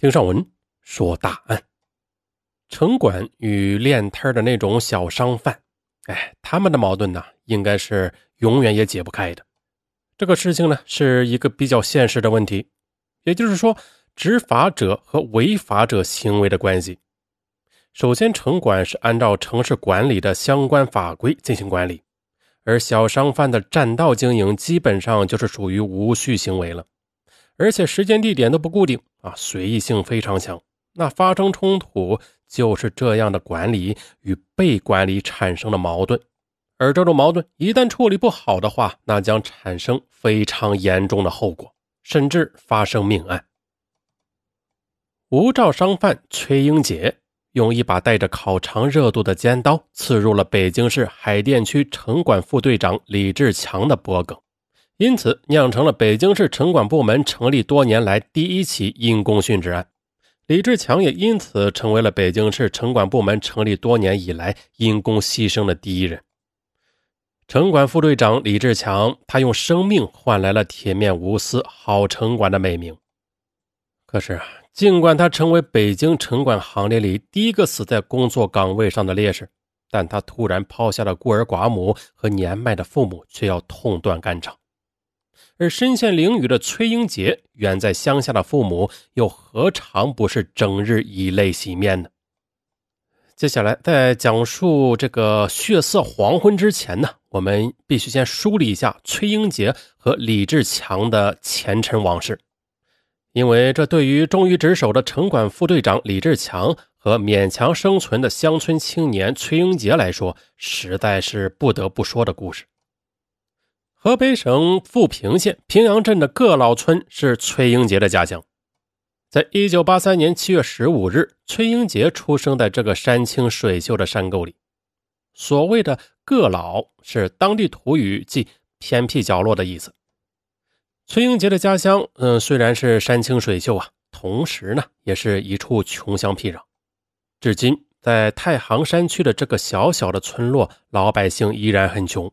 听上文说大案，城管与练摊的那种小商贩，哎，他们的矛盾呢，应该是永远也解不开的。这个事情呢，是一个比较现实的问题，也就是说，执法者和违法者行为的关系。首先，城管是按照城市管理的相关法规进行管理，而小商贩的占道经营基本上就是属于无序行为了。而且时间地点都不固定啊，随意性非常强。那发生冲突就是这样的管理与被管理产生的矛盾，而这种矛盾一旦处理不好的话，那将产生非常严重的后果，甚至发生命案。无照商贩崔英杰用一把带着烤肠热度的尖刀刺入了北京市海淀区城管副队长李志强的脖颈。因此，酿成了北京市城管部门成立多年来第一起因公殉职案。李志强也因此成为了北京市城管部门成立多年以来因公牺牲的第一人。城管副队长李志强，他用生命换来了铁面无私、好城管的美名。可是啊，尽管他成为北京城管行列里第一个死在工作岗位上的烈士，但他突然抛下了孤儿寡母和年迈的父母，却要痛断肝肠。而身陷囹圄的崔英杰，远在乡下的父母又何尝不是整日以泪洗面呢？接下来，在讲述这个血色黄昏之前呢，我们必须先梳理一下崔英杰和李志强的前尘往事，因为这对于忠于职守的城管副队长李志强和勉强生存的乡村青年崔英杰来说，实在是不得不说的故事。河北省富平县平阳镇的各老村是崔英杰的家乡。在一九八三年七月十五日，崔英杰出生在这个山清水秀的山沟里。所谓的“个老”是当地土语，即偏僻角落的意思。崔英杰的家乡，嗯，虽然是山清水秀啊，同时呢，也是一处穷乡僻壤。至今，在太行山区的这个小小的村落，老百姓依然很穷。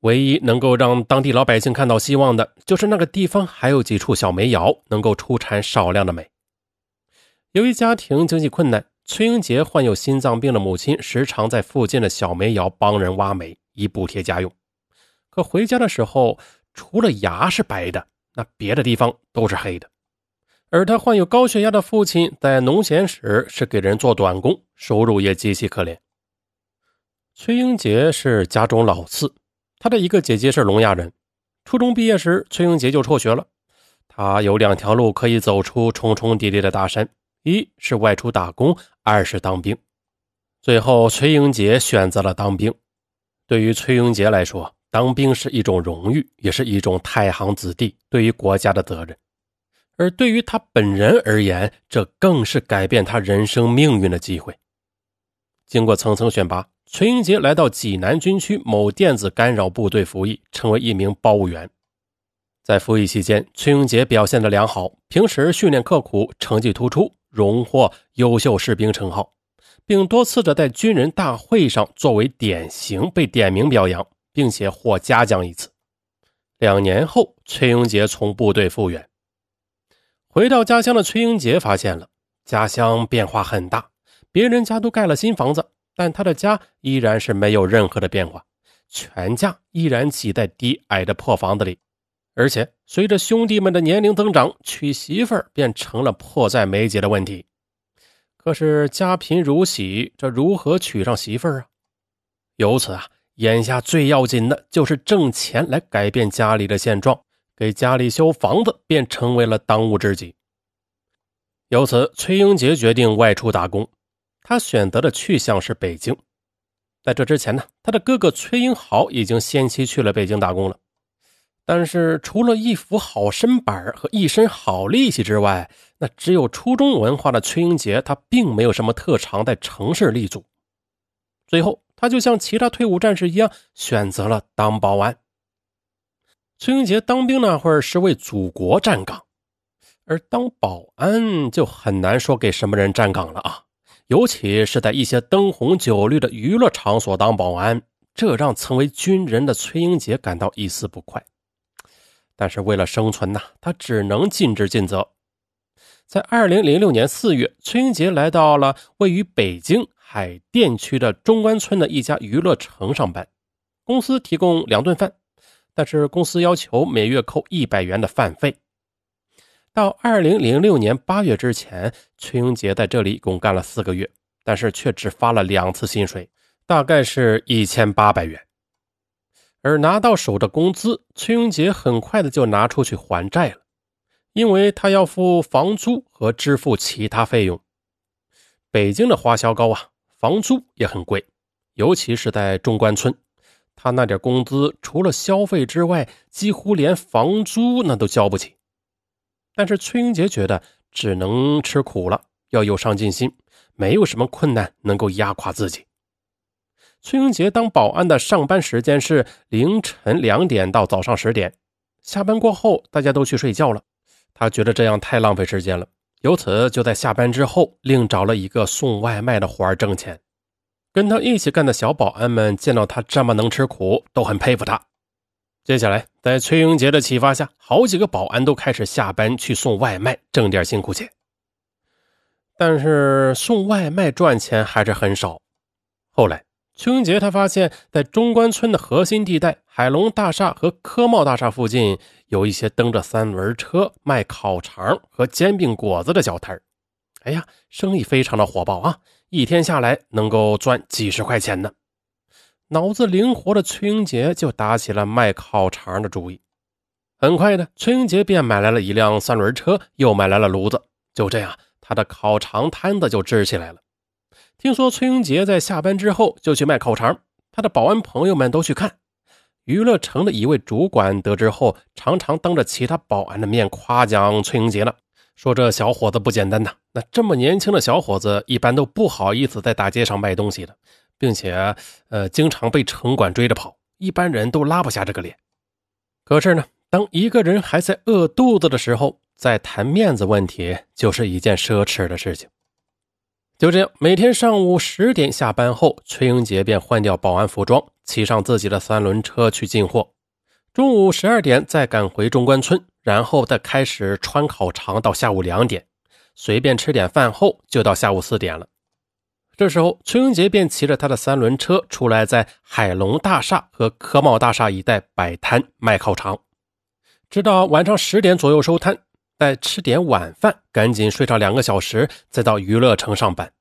唯一能够让当地老百姓看到希望的，就是那个地方还有几处小煤窑能够出产少量的煤。由于家庭经济困难，崔英杰患有心脏病的母亲时常在附近的小煤窑帮人挖煤，以补贴家用。可回家的时候，除了牙是白的，那别的地方都是黑的。而他患有高血压的父亲在农闲时是给人做短工，收入也极其可怜。崔英杰是家中老四。他的一个姐姐是聋哑人，初中毕业时，崔英杰就辍学了。他有两条路可以走出重重叠叠的大山：一是外出打工，二是当兵。最后，崔英杰选择了当兵。对于崔英杰来说，当兵是一种荣誉，也是一种太行子弟对于国家的责任；而对于他本人而言，这更是改变他人生命运的机会。经过层层选拔。崔英杰来到济南军区某电子干扰部队服役，成为一名报务员。在服役期间，崔英杰表现得良好，平时训练刻苦，成绩突出，荣获优秀士兵称号，并多次的在军人大会上作为典型被点名表扬，并且获嘉奖一次。两年后，崔英杰从部队复员，回到家乡的崔英杰发现了家乡变化很大，别人家都盖了新房子。但他的家依然是没有任何的变化，全家依然挤在低矮的破房子里，而且随着兄弟们的年龄增长，娶媳妇儿便成了迫在眉睫的问题。可是家贫如洗，这如何娶上媳妇儿啊？由此啊，眼下最要紧的就是挣钱来改变家里的现状，给家里修房子便成为了当务之急。由此，崔英杰决定外出打工。他选择的去向是北京，在这之前呢，他的哥哥崔英豪已经先期去了北京打工了。但是除了一副好身板和一身好力气之外，那只有初中文化的崔英杰，他并没有什么特长在城市立足。最后，他就像其他退伍战士一样，选择了当保安。崔英杰当兵那会儿是为祖国站岗，而当保安就很难说给什么人站岗了啊。尤其是在一些灯红酒绿的娱乐场所当保安，这让曾为军人的崔英杰感到一丝不快。但是为了生存呐，他只能尽职尽责。在二零零六年四月，崔英杰来到了位于北京海淀区的中关村的一家娱乐城上班，公司提供两顿饭，但是公司要求每月扣一百元的饭费。到二零零六年八月之前，崔英杰在这里共干了四个月，但是却只发了两次薪水，大概是一千八百元。而拿到手的工资，崔英杰很快的就拿出去还债了，因为他要付房租和支付其他费用。北京的花销高啊，房租也很贵，尤其是在中关村，他那点工资除了消费之外，几乎连房租那都交不起。但是崔英杰觉得只能吃苦了，要有上进心，没有什么困难能够压垮自己。崔英杰当保安的上班时间是凌晨两点到早上十点，下班过后大家都去睡觉了，他觉得这样太浪费时间了，由此就在下班之后另找了一个送外卖的活儿挣钱。跟他一起干的小保安们见到他这么能吃苦，都很佩服他。接下来，在崔英杰的启发下，好几个保安都开始下班去送外卖，挣点辛苦钱。但是送外卖赚钱还是很少。后来，崔英杰他发现，在中关村的核心地带海龙大厦和科贸大厦附近，有一些蹬着三轮车卖烤肠和煎饼果子的小摊哎呀，生意非常的火爆啊！一天下来能够赚几十块钱呢。脑子灵活的崔英杰就打起了卖烤肠的主意。很快的，崔英杰便买来了一辆三轮车，又买来了炉子。就这样，他的烤肠摊子就支起来了。听说崔英杰在下班之后就去卖烤肠，他的保安朋友们都去看。娱乐城的一位主管得知后，常常当着其他保安的面夸奖崔英杰了，说这小伙子不简单呐。那这么年轻的小伙子，一般都不好意思在大街上卖东西的。并且，呃，经常被城管追着跑，一般人都拉不下这个脸。可是呢，当一个人还在饿肚子的时候，再谈面子问题就是一件奢侈的事情。就这样，每天上午十点下班后，崔英杰便换掉保安服装，骑上自己的三轮车去进货。中午十二点再赶回中关村，然后再开始穿烤肠到下午两点，随便吃点饭后就到下午四点了。这时候，崔英杰便骑着他的三轮车出来，在海龙大厦和科贸大厦一带摆摊卖烤肠，直到晚上十点左右收摊，再吃点晚饭，赶紧睡上两个小时，再到娱乐城上班。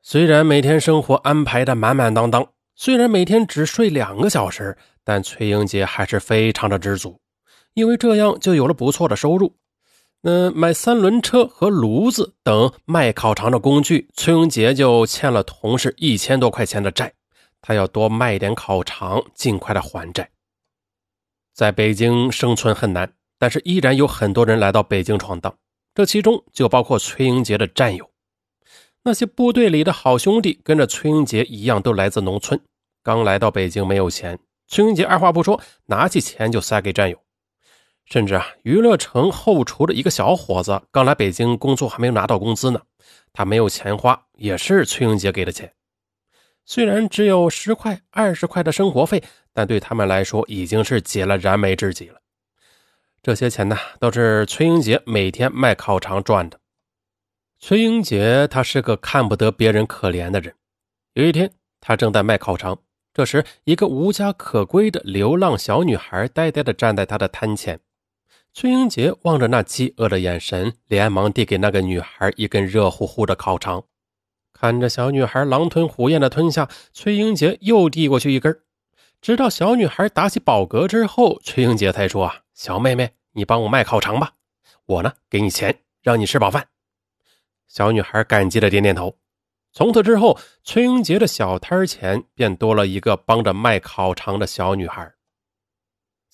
虽然每天生活安排的满满当当，虽然每天只睡两个小时，但崔英杰还是非常的知足，因为这样就有了不错的收入。那买三轮车和炉子等卖烤肠的工具，崔永杰就欠了同事一千多块钱的债。他要多卖点烤肠，尽快的还债。在北京生存很难，但是依然有很多人来到北京闯荡，这其中就包括崔英杰的战友。那些部队里的好兄弟，跟着崔英杰一样，都来自农村，刚来到北京没有钱，崔英杰二话不说，拿起钱就塞给战友。甚至啊，娱乐城后厨的一个小伙子刚来北京工作，还没有拿到工资呢。他没有钱花，也是崔英杰给的钱。虽然只有十块、二十块的生活费，但对他们来说已经是解了燃眉之急了。这些钱呢，都是崔英杰每天卖烤肠赚的。崔英杰他是个看不得别人可怜的人。有一天，他正在卖烤肠，这时一个无家可归的流浪小女孩呆呆地站在他的摊前。崔英杰望着那饥饿的眼神，连忙递给那个女孩一根热乎乎的烤肠。看着小女孩狼吞虎咽的吞下，崔英杰又递过去一根。直到小女孩打起饱嗝之后，崔英杰才说：“啊，小妹妹，你帮我卖烤肠吧，我呢给你钱，让你吃饱饭。”小女孩感激的点点头。从此之后，崔英杰的小摊前便多了一个帮着卖烤肠的小女孩。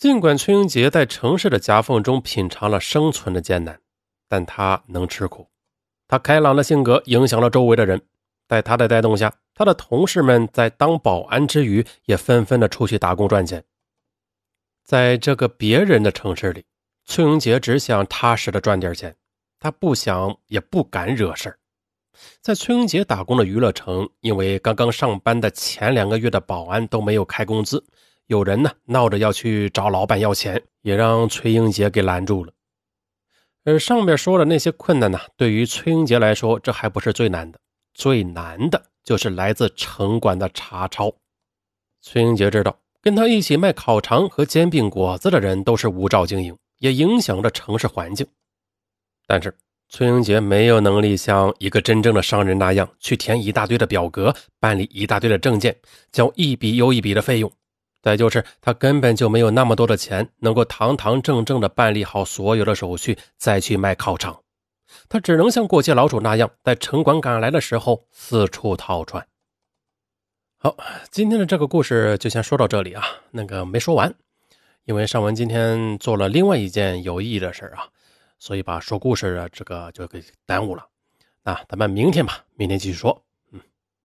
尽管崔英杰在城市的夹缝中品尝了生存的艰难，但他能吃苦。他开朗的性格影响了周围的人，在他的带动下，他的同事们在当保安之余，也纷纷的出去打工赚钱。在这个别人的城市里，崔英杰只想踏实的赚点钱，他不想也不敢惹事在崔英杰打工的娱乐城，因为刚刚上班的前两个月的保安都没有开工资。有人呢闹着要去找老板要钱，也让崔英杰给拦住了。而上面说的那些困难呢，对于崔英杰来说，这还不是最难的，最难的就是来自城管的查抄。崔英杰知道，跟他一起卖烤肠和煎饼果子的人都是无照经营，也影响着城市环境。但是崔英杰没有能力像一个真正的商人那样去填一大堆的表格，办理一大堆的证件，交一笔又一笔的费用。再就是他根本就没有那么多的钱，能够堂堂正正的办理好所有的手续，再去卖烤肠。他只能像过街老鼠那样，在城管赶来的时候四处逃窜。好，今天的这个故事就先说到这里啊。那个没说完，因为尚文今天做了另外一件有意义的事啊，所以把说故事的这个就给耽误了。那咱们明天吧，明天继续说。